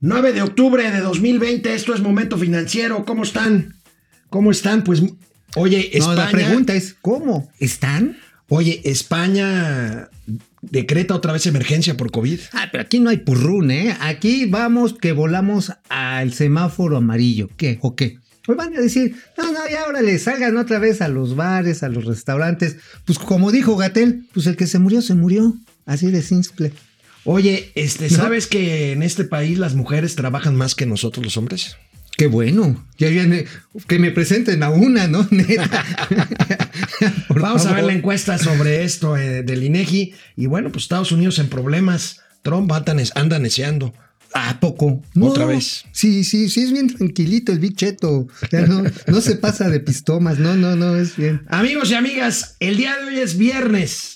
9 de octubre de 2020, esto es Momento Financiero. ¿Cómo están? ¿Cómo están? Pues, oye, España. No, la pregunta es: ¿cómo? ¿Están? Oye, España decreta otra vez emergencia por COVID. Ah, pero aquí no hay purrún, ¿eh? Aquí vamos que volamos al semáforo amarillo. ¿Qué? ¿O qué? Pues van a decir, no, no, ya ahora le salgan otra vez a los bares, a los restaurantes. Pues como dijo Gatel, pues el que se murió, se murió. Así de simple. Oye, este, ¿sabes que en este país las mujeres trabajan más que nosotros los hombres? Qué bueno. Ya viene, que me presenten a una, ¿no? Vamos a ver la encuesta sobre esto eh, del INEGI. Y bueno, pues Estados Unidos en problemas. Trump anda neceando. ¿A poco? Otra vez. Sí, sí, sí, es bien tranquilito el Big Cheto. no, no se pasa de pistomas. No, no, no, es bien. Amigos y amigas, el día de hoy es viernes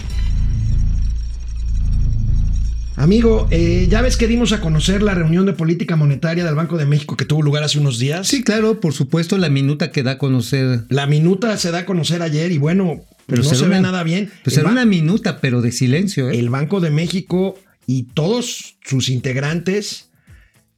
Amigo, eh, ya ves que dimos a conocer la reunión de política monetaria del Banco de México que tuvo lugar hace unos días. Sí, claro, por supuesto, la minuta que da a conocer. La minuta se da a conocer ayer y bueno, pero no se ve nada bien. Pues era una minuta, pero de silencio. ¿eh? El Banco de México y todos sus integrantes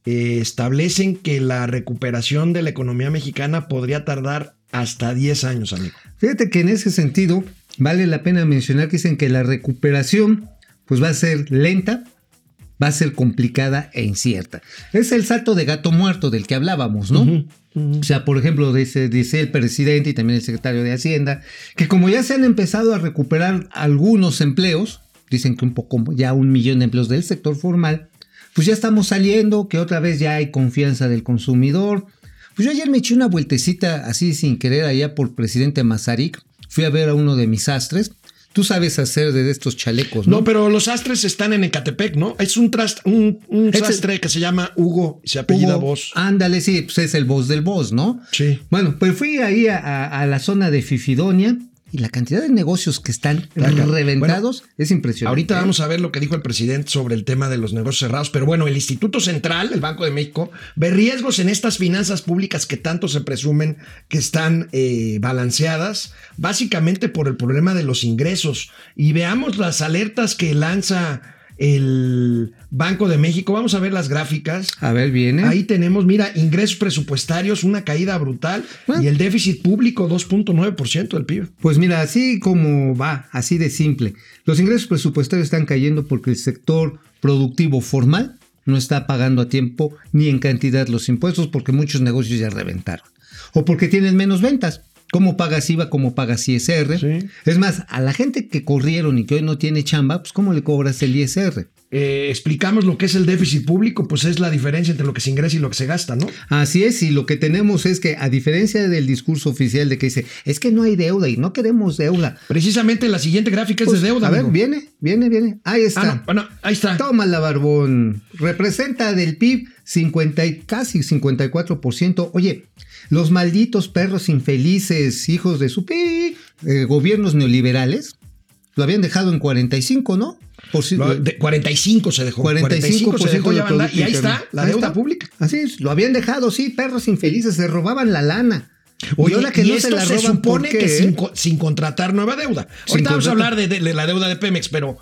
eh, establecen que la recuperación de la economía mexicana podría tardar hasta 10 años, amigo. Fíjate que en ese sentido vale la pena mencionar que dicen que la recuperación pues va a ser lenta, va a ser complicada e incierta. Es el salto de gato muerto del que hablábamos, ¿no? O sea, por ejemplo, dice, dice el presidente y también el secretario de Hacienda, que como ya se han empezado a recuperar algunos empleos, dicen que un poco, ya un millón de empleos del sector formal, pues ya estamos saliendo, que otra vez ya hay confianza del consumidor. Pues yo ayer me eché una vueltecita así sin querer allá por presidente Mazarik, fui a ver a uno de mis astres, Tú sabes hacer de estos chalecos, ¿no? No, pero los astres están en Ecatepec, ¿no? Es un, trast, un, sastre que se llama Hugo, se apellida Voz. Ándale, sí, pues es el voz del voz, ¿no? Sí. Bueno, pues fui ahí a la zona de Fifidonia y la cantidad de negocios que están reventados es impresionante. Ahorita vamos a ver lo que dijo el presidente sobre el tema de los negocios cerrados, pero bueno, el Instituto Central, el Banco de México, ve riesgos en estas finanzas públicas que tanto se presumen que están eh, balanceadas, básicamente por el problema de los ingresos. Y veamos las alertas que lanza el Banco de México. Vamos a ver las gráficas. A ver, viene. Ahí tenemos, mira, ingresos presupuestarios, una caída brutal y el déficit público 2.9% del PIB. Pues mira, así como va, así de simple. Los ingresos presupuestarios están cayendo porque el sector productivo formal no está pagando a tiempo ni en cantidad los impuestos porque muchos negocios ya reventaron. O porque tienen menos ventas cómo pagas IVA, cómo pagas ISR. Es más, a la gente que corrieron y que hoy no tiene chamba, pues ¿cómo le cobras el ISR? Eh, explicamos lo que es el déficit público, pues es la diferencia entre lo que se ingresa y lo que se gasta, ¿no? Así es, y lo que tenemos es que, a diferencia del discurso oficial de que dice, es que no hay deuda y no queremos deuda. Precisamente la siguiente gráfica es de pues, deuda. A ver, viene, viene, viene. Ahí está. Ah, bueno, ahí está. Toma la barbón. Representa del PIB 50 y casi 54%. Oye, los malditos perros infelices, hijos de su pi, eh, gobiernos neoliberales, lo habían dejado en 45, ¿no? Por si, de 45 se dejó. 45, se dejó ya Y ahí está, la deuda pública. Así es, lo habían dejado, sí, perros infelices, se robaban la lana. Oye, y, que no se, la supone que sin, contratar nueva deuda. Ahorita vamos a hablar de, la deuda de Pemex, pero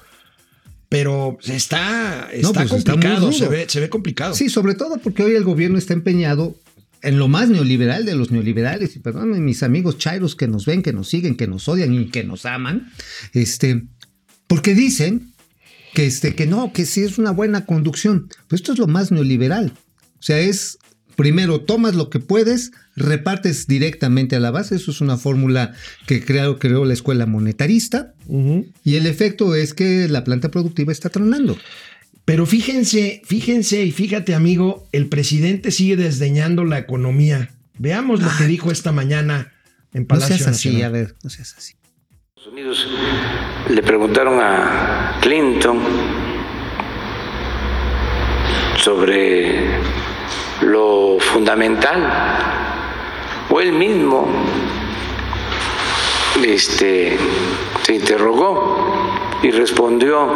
pero está, está pues complicado, se, ve, se ve complicado. Sí, sobre todo porque hoy el gobierno está empeñado en lo más neoliberal de los neoliberales, y perdón, mis amigos chairos que nos ven, que nos siguen, que nos odian y que nos aman, este, porque dicen que, este, que no, que sí es una buena conducción. Pues esto es lo más neoliberal. O sea, es primero tomas lo que puedes, repartes directamente a la base. Eso es una fórmula que creó, creó la escuela monetarista. Y el efecto es que la planta productiva está tronando. Pero fíjense, fíjense y fíjate, amigo, el presidente sigue desdeñando la economía. Veamos lo que dijo esta mañana en Palacio no seas así, a ver, no seas así. Estados Unidos le preguntaron a Clinton sobre lo fundamental, o él mismo este, se interrogó y respondió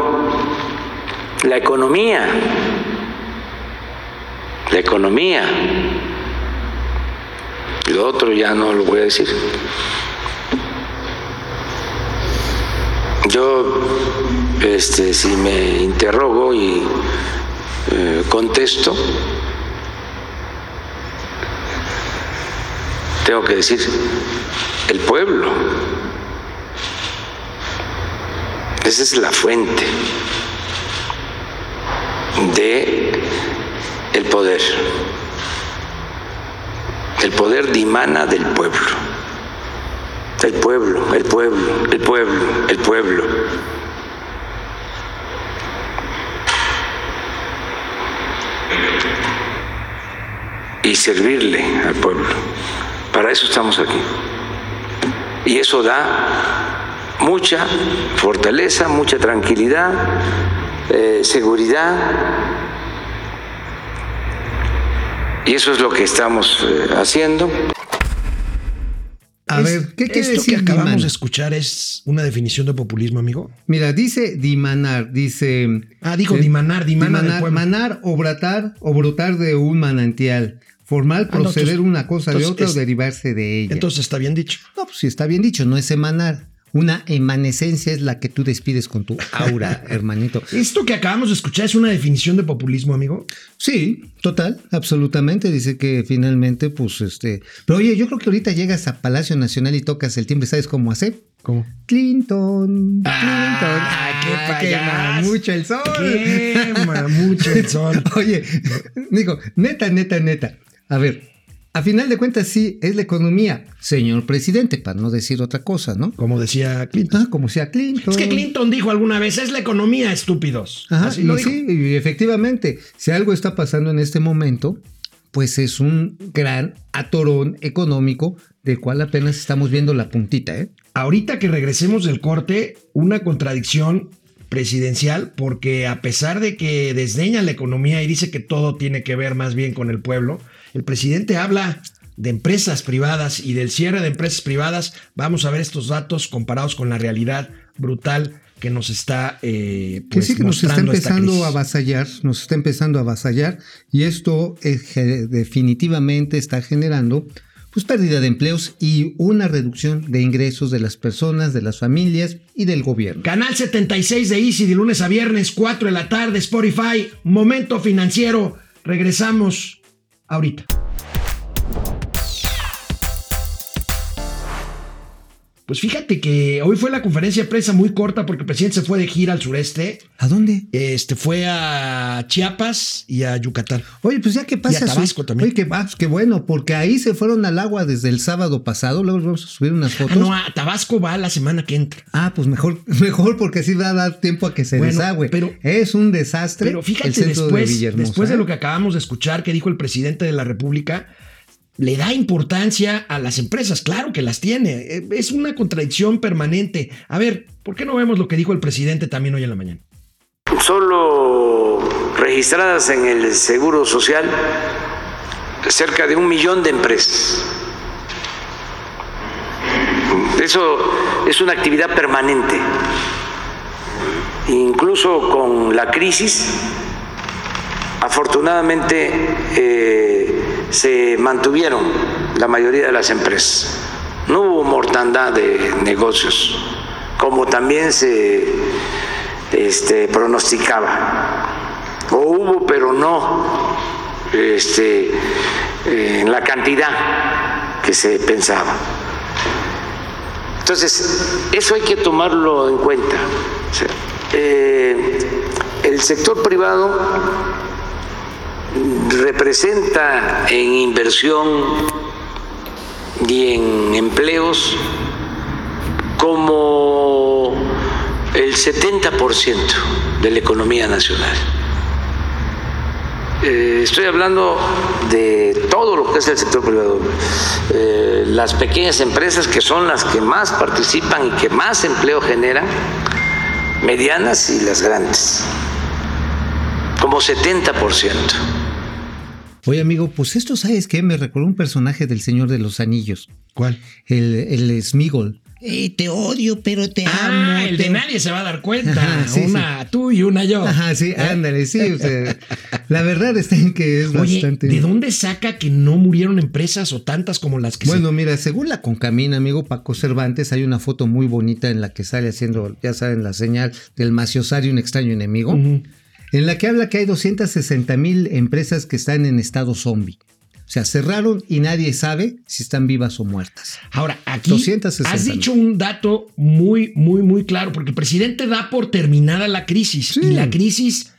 la economía, la economía. Lo otro ya no lo voy a decir. Yo, este, si me interrogo y eh, contesto, tengo que decir el pueblo. Esa es la fuente de el poder. El poder dimana del pueblo. El pueblo, el pueblo, el pueblo, el pueblo. Y servirle al pueblo. Para eso estamos aquí. Y eso da mucha fortaleza, mucha tranquilidad, eh, seguridad. Y eso es lo que estamos eh, haciendo. A Es- ver, ¿qué quiere esto decir que acabamos dimanar? de escuchar es una definición de populismo, amigo. Mira, dice dimanar, dice... Ah, dijo eh, dimanar, dimana dimanar, manar o brotar o brotar de un manantial. Formar, Ah, no, proceder entonces- una cosa de otra o derivarse de ella. Entonces está bien dicho. no, pues sí está bien dicho, no es emanar. Una emanescencia es la que tú despides con tu aura, hermanito. Esto que acabamos de escuchar es una definición de populismo, amigo. Sí, total, absolutamente. Dice que finalmente, pues, este. Pero oye, yo creo que ahorita llegas a Palacio Nacional y tocas el timbre, ¿sabes cómo hacer? ¿Cómo? Clinton, Clinton. Ah, qué quema payaso. mucho el sol. Quema mucho el sol. Oye, digo, neta, neta, neta. A ver, a final de cuentas sí es la economía, señor presidente, para no decir otra cosa, ¿no? Como decía Clinton. Ah, como sea Clinton. Es que Clinton dijo alguna vez, es la economía, estúpidos. Ajá, Así y lo dijo. sí, y efectivamente, si algo está pasando en este momento, pues es un gran atorón económico del cual apenas estamos viendo la puntita, ¿eh? Ahorita que regresemos del corte, una contradicción presidencial, porque a pesar de que desdeña la economía y dice que todo tiene que ver más bien con el pueblo, el presidente habla de empresas privadas y del cierre de empresas privadas. Vamos a ver estos datos comparados con la realidad brutal que nos está eh, Que pues, sí que nos está empezando a avasallar, nos está empezando a avasallar y esto es ge- definitivamente está generando pues pérdida de empleos y una reducción de ingresos de las personas, de las familias y del gobierno. Canal 76 de Easy de lunes a viernes, 4 de la tarde, Spotify, Momento Financiero. Regresamos ahorita. Pues fíjate que hoy fue la conferencia de prensa muy corta porque el presidente se fue de gira al sureste. ¿A dónde? Este fue a Chiapas y a Yucatán. Oye, pues ya que pasa Y a Tabasco su- también. Oye, que vas, qué bueno, porque ahí se fueron al agua desde el sábado pasado, luego vamos a subir unas Ah, fotos. no, a Tabasco va la semana que entra. Ah, pues mejor, mejor porque así va a dar tiempo a que se Bueno, desagüe. pero- es un desastre Pero fíjate, el centro después, de después de ¿eh? lo que acabamos de escuchar que dijo el presidente de la República, le da importancia a las empresas. Claro que las tiene. Eh, Es una contradicción permanente. A ver, ¿por qué no vemos lo que dijo el presidente también hoy en la mañana? Solo registradas en el Seguro Social cerca de un millón de empresas. Eso es una actividad permanente. Incluso con la crisis, afortunadamente eh, se mantuvieron la mayoría de las empresas. No hubo mortandad de negocios, como también se este, pronosticaba. O hubo, pero no este, eh, en la cantidad que se pensaba. Entonces, eso hay que tomarlo en cuenta. Eh, el sector privado representa en inversión y en empleos como el 70% de la economía nacional. Eh, estoy hablando de todo lo que es el sector privado. Eh, las pequeñas empresas que son las que más participan y que más empleo generan, medianas y las grandes, como 70%. Oye, amigo, pues esto, ¿sabes qué? Me recordó un personaje del Señor de los Anillos. ¿Cuál? El, el Smigol. Eh, te odio, pero te Ah, amo. el te- de nadie se va a dar cuenta. Ajá, sí, una tú y una yo. Ajá, sí, ándale, sí. o sea, la verdad está en que es Oye, bastante. ¿de dónde saca que no murieron empresas o tantas como las que Bueno, mira, según la Concamina, amigo Paco Cervantes, hay una foto muy bonita en la que sale haciendo, ya saben, la señal del maciosario, un extraño enemigo. En la que habla que hay 260 mil empresas que están en estado zombie. O sea, cerraron y nadie sabe si están vivas o muertas. Ahora, aquí 260 has dicho un dato muy, muy, muy claro, porque el presidente da por terminada la crisis Sí. y la crisis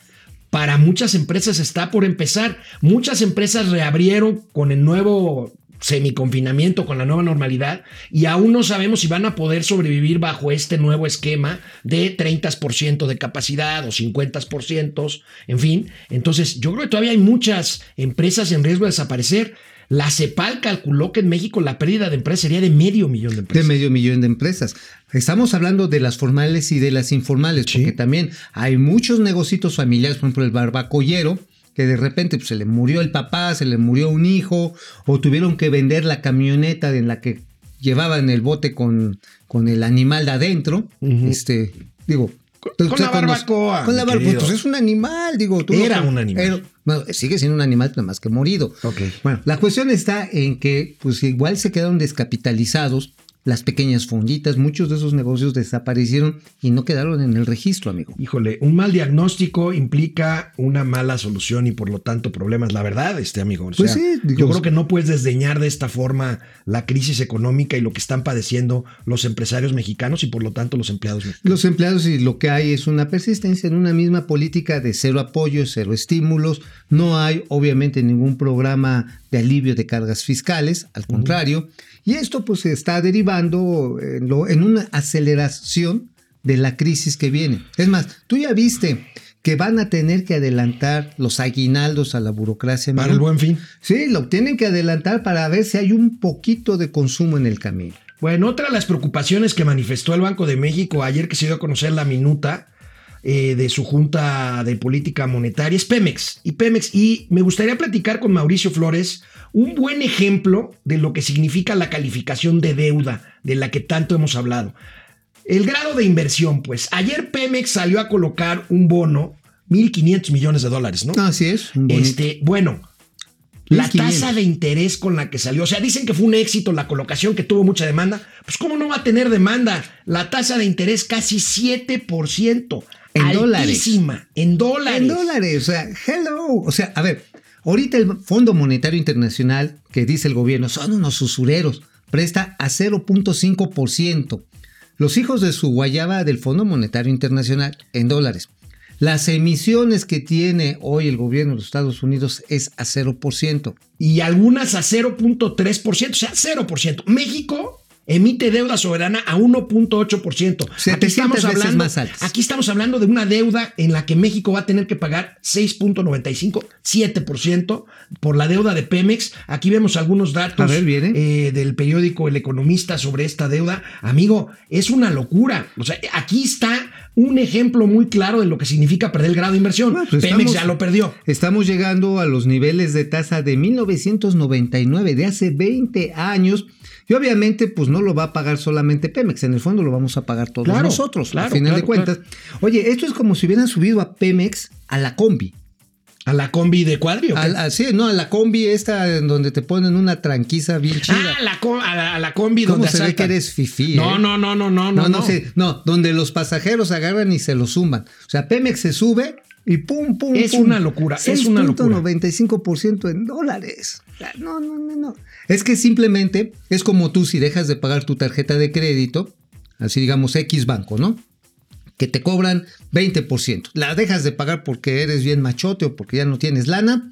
para muchas empresas está por empezar. Muchas empresas reabrieron con el nuevo semiconfinamiento, con la nueva normalidad, y aún no sabemos si van a poder sobrevivir bajo este nuevo esquema de 30% de capacidad o 50%, en fin. Entonces, yo creo que todavía hay muchas empresas en riesgo de desaparecer. La CEPAL calculó que en México la pérdida de empresas sería de medio millón de De empresas. medio millón de empresas. Estamos hablando de las formales y de las informales, Sí. porque también hay muchos negocios familiares, por ejemplo, el barbacollero, que de repente pues, se le murió el papá, se le murió un hijo, o tuvieron que vender la camioneta en la que llevaban el bote con, con el animal de adentro. Este, digo. Con- con la barbacoa, Con la barbacoa. Pues es un animal, digo. tú Era no- un animal. era- bueno, sigue siendo un animal, nada más que morido. Ok. Bueno, la cuestión está en que, pues igual se quedaron descapitalizados las pequeñas fonditas, muchos de esos negocios desaparecieron y no quedaron en el registro, amigo. Híjole, un mal diagnóstico implica una mala solución y por lo tanto problemas. La verdad, este amigo. O Pues sea, sí, digo- yo creo que no puedes desdeñar de esta forma la crisis económica y lo que están padeciendo los empresarios mexicanos y por lo tanto los empleados mexicanos. Los empleados y lo que hay es una persistencia en una misma política de cero apoyo, cero estímulos. No hay obviamente ningún programa de alivio de cargas fiscales, al contrario. Y esto pues se está derivando en, lo- en una aceleración de la crisis que viene. Es más, tú ya viste que van a tener que adelantar los aguinaldos a la burocracia. Para el buen fin. Sí, lo tienen que adelantar para ver si hay un poquito de consumo en el camino. Bueno, otra de las preocupaciones que manifestó el Banco de México ayer que se dio a conocer la minuta eh, de su Junta de Política Monetaria es Pemex. Y Pemex, y me gustaría platicar con Mauricio Flores un buen ejemplo de lo que significa la calificación de deuda de la que tanto hemos hablado. El grado de inversión, pues. Ayer Pemex salió a colocar un bono, 1.500 millones de dólares, ¿no? Así es. Este, bueno, la 1500. tasa de interés con la que salió, o sea, dicen que fue un éxito la colocación, que tuvo mucha demanda. Pues, ¿cómo no va a tener demanda? La tasa de interés casi 7%. En dólares. altísima, En dólares. En dólares, o sea, hello. O sea, a ver, ahorita el Fondo Monetario Internacional, que dice el gobierno, son unos usureros, presta a 0.5%. Los hijos de su guayaba del Fondo Monetario Internacional en dólares. Las emisiones que tiene hoy el gobierno de los Estados Unidos es a 0%. Y algunas a 0.3%, o sea, 0%. México emite deuda soberana a 1.8%. Aquí 700 estamos veces hablando, más altas. aquí estamos hablando de una deuda en la que México va a tener que pagar 6.95, 7% por la deuda de Pemex. Aquí vemos algunos datos ver, eh, del periódico El Economista sobre esta deuda. Amigo, es una locura. O sea, aquí está un ejemplo muy claro de lo que significa perder el grado de inversión. Bueno, pues Pemex estamos- ya lo perdió. Estamos llegando a los niveles de tasa de 1999, de hace 20 años. Y obviamente, pues no lo va a pagar solamente Pemex, en el fondo lo vamos a pagar todos Claro, nosotros, claro, al final de cuentas. Oye, esto es como si hubieran subido a Pemex a la combi. A la combi de cuadrio. A la- sí, no, a la combi esta en donde te ponen una tranquiza bien chida. Ah, la a, la, a la combi ¿Cómo donde se ve que eres fifí? No, eh? no, no, no, no, No, no. no, sé, no, donde los pasajeros agarran y se lo suman. O sea, Pemex se sube y pum, pum, Es pum. una locura, es una locura. 6.95% en dólares. No, no, no, no. Es que simplemente es como tú si dejas de pagar tu tarjeta de crédito, así digamos X banco, ¿no? Que te cobran 20%. La dejas de pagar porque eres bien machote o porque ya no tienes lana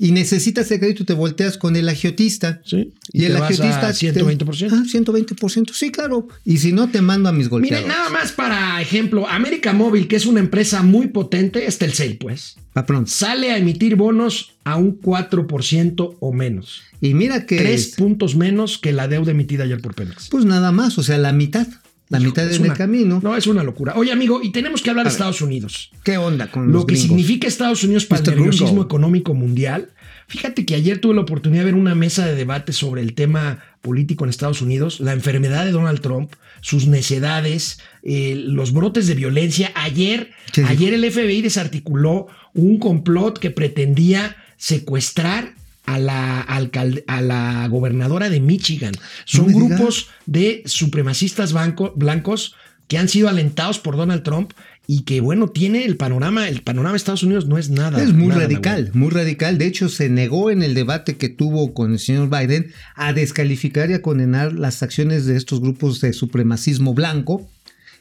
y necesitas el crédito, te volteas con el agiotista. Sí, Y, y el te vas agiotista. a 120%. te- ah, 120%. Sí, claro. Y si no, te mando a mis Mire, golpeadores. nada más para ejemplo, América Móvil, que es una empresa muy potente, es Telcel, pues, Pa' pronto. sale a emitir bonos a un 4% o menos. Y mira que. Tres puntos menos que la deuda emitida ayer por Pemex. Pues nada más, o sea, la mitad. La mitad Es en el una- camino. No, es una locura. Oye, amigo, y tenemos que hablar de. Estados Unidos. ¿Qué onda con Lo los que gringos? significa Estados Unidos para el nerviosismo económico mundial, Fíjate que ayer tuve la oportunidad de ver una mesa de debate sobre el tema político en Estados Unidos, la enfermedad de Donald Trump, sus necedades, eh, los brotes de violencia. Ayer, ayer el FBI desarticuló un complot que pretendía secuestrar a la, alcalde- a la gobernadora de Michigan. Son digas. grupos de supremacistas banco- blancos que han sido alentados por Donald Trump y que, bueno, tiene el panorama, el panorama de Estados Unidos no es nada. Es muy nada radical, muy radical. De hecho, se negó en el debate que tuvo con el señor Biden a descalificar y a condenar las acciones de estos grupos de supremacismo blanco.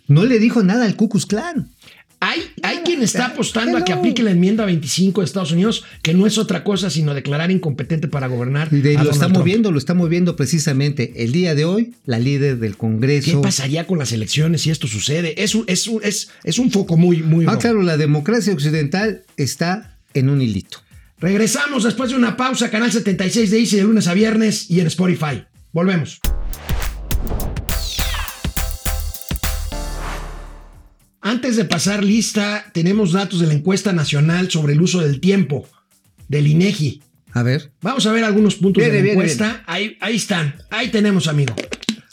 No le dijo nada al Ku Klux Klan. Hay, hay quien está apostando a que aplique la enmienda 25 de Estados Unidos, que no es otra cosa sino declarar incompetente para gobernar. Y de- a lo Donald está Trump. moviendo, lo está moviendo precisamente el día de hoy la líder del ¿Qué Congreso. pasaría con las elecciones si esto sucede? Es un, es un, es, es un foco muy, muy Ah, rojo. claro, la democracia occidental está en un hilito. Regresamos después de una pausa, canal 76 de Easy de lunes a viernes y en Spotify. Volvemos. Antes de pasar lista, tenemos datos de la encuesta nacional sobre el uso del tiempo del INEGI. A ver, Vamos a ver algunos puntos de la encuesta. Ahí, ahí están. Ahí tenemos, amigo.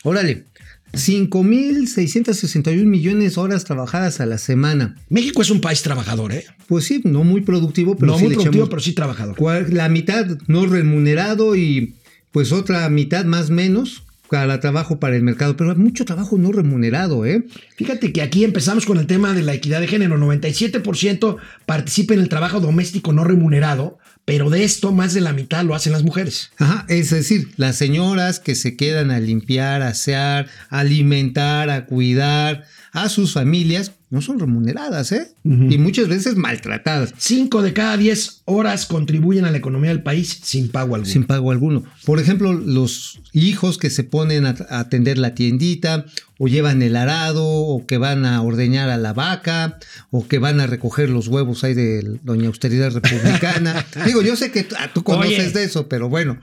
órale. 5.661 millones de horas trabajadas a la semana. México es un país trabajador, ¿eh? Pues sí, no muy productivo, pero no sí muy productivo, pero sí trabajador. La mitad no remunerado y pues otra mitad más menos para trabajo para el mercado, pero hay mucho trabajo no remunerado, ¿eh? Fíjate que aquí empezamos con el tema de la equidad de género. 97% participa en el trabajo doméstico no remunerado, pero de esto más de la mitad lo hacen las mujeres. Ajá, es decir, las señoras que se quedan a limpiar, a asear, a alimentar, a cuidar a sus familias, no son remuneradas, ¿eh? Y muchas veces maltratadas. 5 de cada 10 horas contribuyen a la economía del país sin pago alguno. sin pago alguno. Por ejemplo, los hijos que se ponen a, atender la tiendita, o llevan el arado, o que van a ordeñar a la vaca, o que van a recoger los huevos ahí de Doña Austeridad Republicana. Digo, yo sé que tú, tú conoces Oye. de eso, pero bueno.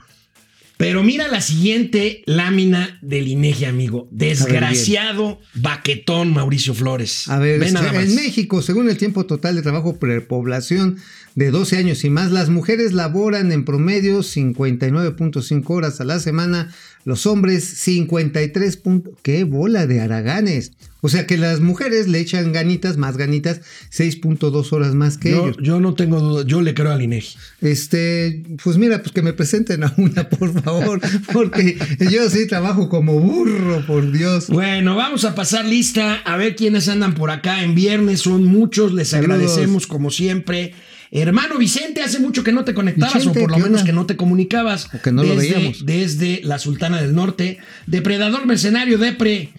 Pero mira la siguiente lámina del INEGI, amigo. Desgraciado baquetón Mauricio Flores. A ver, Ve este, nada más. en México, según el tiempo total de trabajo por población de 12 años y más, las mujeres laboran en promedio 59.5 horas a la semana, los hombres 53. punto- ¡Qué bola de haraganes! O sea que las mujeres le echan ganitas, más ganitas, 6.2 horas más que yo, ellos. yo no tengo duda, yo le creo al INEGI. Este, pues mira, pues que me presenten a una, por favor, porque yo sí trabajo como burro, por Dios. Bueno, vamos a pasar lista a ver quiénes andan por acá en viernes. Son muchos, les Saludos. agradecemos como siempre. Hermano Vicente, hace mucho que no te conectabas Vicente, o por lo ¿qué menos que no te comunicabas. O que no lo veíamos. Desde la Sultana del Norte. Depredador mercenario, Depre.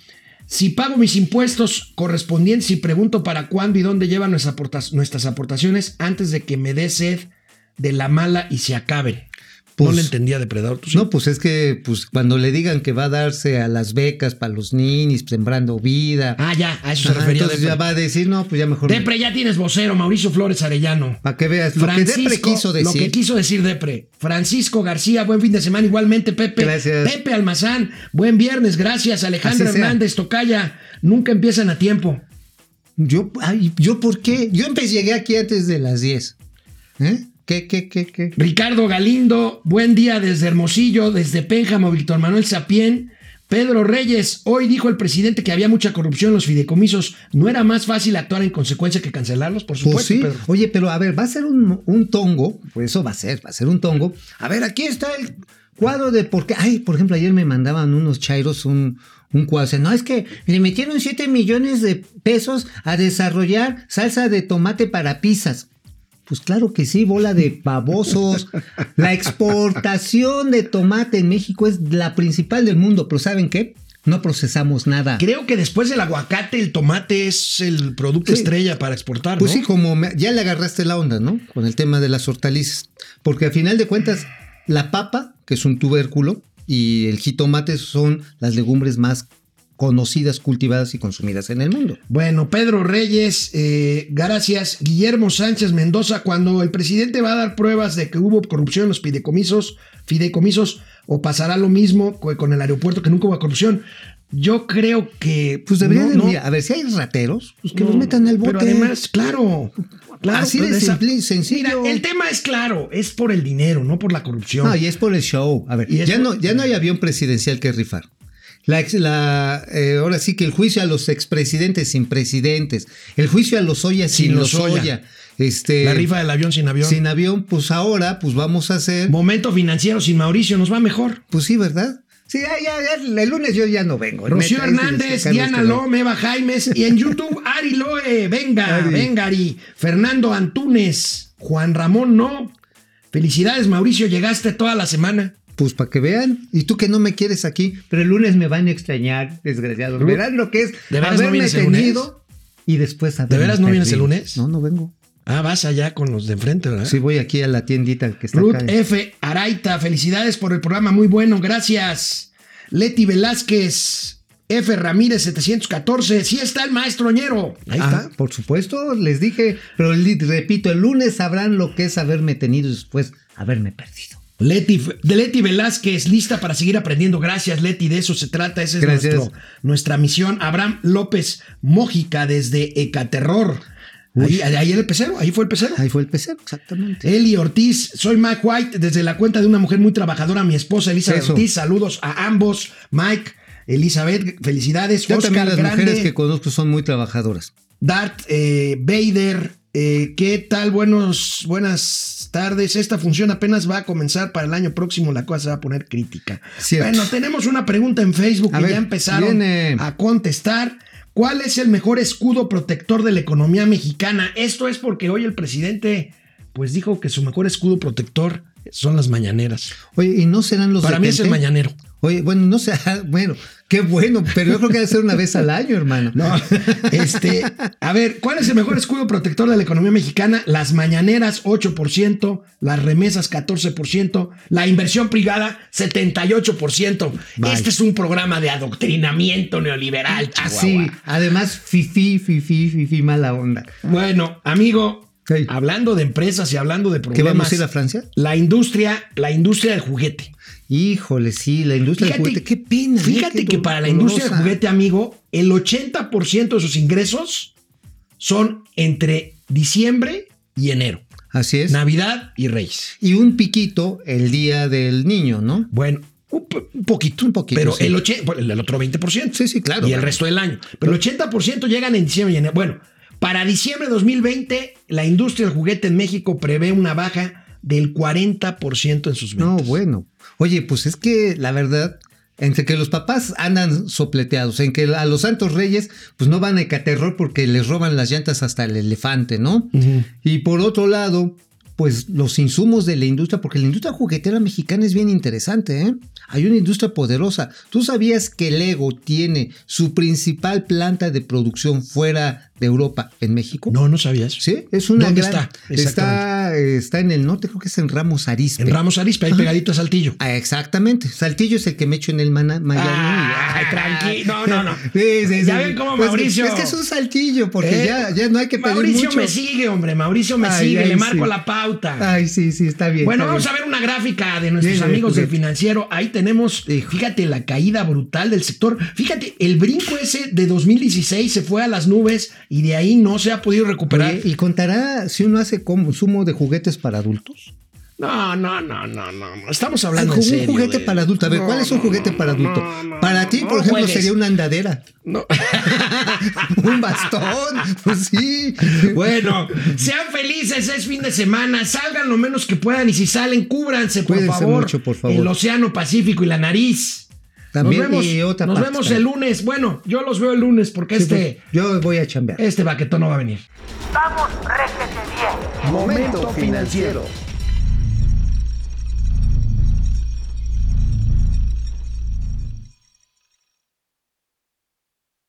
Si pago mis impuestos correspondientes y pregunto para cuándo y dónde llevan nuestras, aportaciones antes de que me dé sed de la mala y se acaben. No Pues, le entendía Depredador. ¿tú sí? No, pues es que pues cuando le digan que va a darse a las becas para los ninis, sembrando vida. Ah, ya, a eso se ajá, refería entonces Depre. ya va a decir, no, pues ya mejor. Depre, ya tienes vocero, Mauricio Flores Arellano. Para que veas lo que Depre quiso Lo que decir. quiso decir Depre. Francisco García, buen fin de semana igualmente, Pepe. Gracias. Pepe Almazán, buen viernes, gracias. Alejandra sea. Hernández, Tocaya, nunca empiezan a tiempo. Yo, ay, ¿yo por qué? Yo empecé, llegué aquí antes de las 10. ¿Eh? ¿Qué, qué, qué, qué? Ricardo Galindo, buen día desde Hermosillo, desde Pénjamo, Víctor Manuel Sapien. Pedro Reyes, hoy dijo el presidente que había mucha corrupción en los fideicomisos. ¿No era más fácil actuar en consecuencia que cancelarlos? Por supuesto, Pues sí. Pedro. Oye, pero a ver, va a ser un, un tongo, pues eso va a ser, va a ser un tongo. A ver, aquí está el cuadro de por qué. Ay, por ejemplo, ayer me mandaban unos chairos un, un cuadro. O sea, no, es que le metieron 7 millones de pesos a desarrollar salsa de tomate para pizzas. Pues claro que sí, bola de babosos. La exportación de tomate en México es la principal del mundo, pero ¿saben qué? No procesamos nada. Creo que después del aguacate, el tomate es el producto Sí. estrella para exportar. Pues ¿no? sí, como me- ya le agarraste la onda, ¿no? Con el tema de las hortalizas. Porque al final de cuentas, la papa, que es un tubérculo, y el jitomate son las legumbres más conocidas, cultivadas y consumidas en el mundo. Bueno, Pedro Reyes, eh, gracias. Guillermo Sánchez Mendoza, cuando el presidente va a dar pruebas de que hubo corrupción en los fideicomisos, fideicomisos, o pasará lo mismo co- con el aeropuerto que nunca hubo corrupción. Yo creo que Pues deberían, no, de- no, mira, a ver, si hay rateros, pues que no, los metan al bote. Pero además, claro, claro. Así de simple y sencillo. Mira, el tema es claro, es por el dinero, no por la corrupción. No, y es por el show. A ver, ya, por- no, ya no hay avión presidencial que rifar. La, la, eh, ahora sí que el juicio a los expresidentes sin presidentes, el juicio a los Oya sin, Sin los. Oya, este, la rifa del avión sin avión. sin avión, pues ahora pues vamos a hacer, Momento financiero sin Mauricio, nos va mejor. pues sí, ¿verdad? Sí, ya, ya, ya, el lunes yo ya no vengo. Rocío Hernández, Diana Lome, Eva Jaimes y en YouTube Ari Loe, venga, Ari. venga Ari, Fernando Antunes, Juan Ramón no. Felicidades Mauricio, llegaste toda la semana. Pues para que vean. Y tú que no me quieres aquí, pero el lunes me van a extrañar, desgraciados. Verán lo que es ¿De veras haberme tenido y después haberme veras no vienes el lunes? No, no vengo. Ah, vas allá con los de enfrente, ¿verdad? Sí, voy aquí a la tiendita que está Ruth acá. F. Araita, felicidades por el programa, muy bueno, gracias. Leti Velázquez, F. Ramírez 714, sí está el maestro Ñero. Ahí Ah, está. por supuesto, les dije, pero repito, el lunes sabrán lo que es haberme tenido y después haberme perdido. Leti, de Leti Velázquez, lista para seguir aprendiendo. Gracias, Leti, de eso se trata. Esa es nuestro- nuestra misión. Abraham López Mójica, desde Ecaterror. Ahí, ahí el pecero, ahí fue el pecero. Ahí fue el pecero, exactamente. Eli Ortiz, soy Mike White, desde la cuenta de una mujer muy trabajadora, mi esposa Elizabeth Eso. Ortiz. Saludos a ambos. Mike, Elizabeth, felicidades. Yo Oscar también las Grande, mujeres que conozco son muy trabajadoras. Dart eh, Vader, eh, ¿qué tal? Buenos, buenas tardes. Esta función apenas va a comenzar para el año próximo. La cosa se va a poner crítica. Cierto. Bueno, tenemos una pregunta en Facebook A que ver, ya empezaron viene. a contestar. ¿Cuál es el mejor escudo protector de la economía mexicana? Esto es porque hoy el presidente pues dijo que su mejor escudo protector son las mañaneras. Oye, ¿y no serán los Para mí es el mañanero. Oye, bueno, no sé, bueno, qué bueno, pero yo creo que debe ser una vez al año, hermano. No, este, a ver, ¿cuál es el mejor escudo protector de la economía mexicana? Las mañaneras 8%, las remesas 14%, la inversión privada 78%. Vaya. Este es un programa de adoctrinamiento neoliberal, Así, Chihuahua. además, fifi, fifi, fifi, mala onda. Bueno, amigo, Sí. hablando de empresas y hablando de ¿Qué problemas, vamos a ir a Francia? la industria, la industria del juguete. Híjole, sí, la industria del juguete, qué pena. ¿eh? Fíjate Qué que para la industria del juguete, amigo, el 80% de sus ingresos son entre diciembre y enero. Así es. Navidad y Reyes. Y un piquito el día del niño, ¿no? Bueno, un, po- un poquito. Un poquito, Pero sí. el, bueno, el otro 20%. Sí, sí, claro. Y el resto del año. Pero el 80% llegan en diciembre y enero. Bueno, para diciembre de 2020, la industria del juguete en México prevé una baja del 40% en sus No, ventas. bueno. Oye, pues es que la verdad, entre que los papás andan sopleteados, en que a los santos reyes, pues no van a Ecaterror porque les roban las llantas hasta el elefante, ¿no? Y por otro lado, pues los insumos de la industria, porque la industria juguetera mexicana es bien interesante, ¿eh? Hay una industria poderosa. ¿Tú sabías que Lego tiene su principal planta de producción fuera de Europa en México? No, no sabías. Sí, es una ¿Dónde gran- está? Está, está en el norte, creo que es en Ramos Arizpe. En Ramos Arizpe, ahí pegadito a Saltillo. Ah, exactamente. Saltillo es el que me echo en el mana, Mayano y- Ay, tranquilo. No, no, no. Sí, sí, sí. Ya ven cómo Pues, Mauricio- Es que es un saltillo, porque ¿Eh? ya, ya no hay que pedir Mauricio mucho. me sigue, hombre. Mauricio me Ay, sigue. ay, Le marco sí. la pauta. Ay, sí, sí, está bien. Bueno, está vamos bien. a ver una gráfica de nuestros Bien, amigos del financiero. Ahí tenemos, fíjate, la caída brutal del sector. Fíjate, el brinco ese de 2016 se fue a las nubes y de ahí no se ha podido recuperar. Oye, ¿Y contará si uno hace consumo de juguetes para adultos? No, no, no, no, no. Estamos hablando un en serio. juguete de- para adulto. A ver, No, ¿cuál es un juguete no, para adulto? no, para ti, no por ejemplo, juegues. sería una andadera. No. un bastón. Pues sí. Bueno, sean felices, es fin de semana, salgan lo menos que puedan y si salen, cúbranse, por Cuídense favor. mucho, por favor. El Océano Pacífico y la nariz. También, nos vemos, y otra nos parte vemos también. el lunes. Bueno, yo los veo el lunes porque Sí, este, pues, yo voy a chambear. este baquetón no va a venir. Vamos, bien. Momento financiero.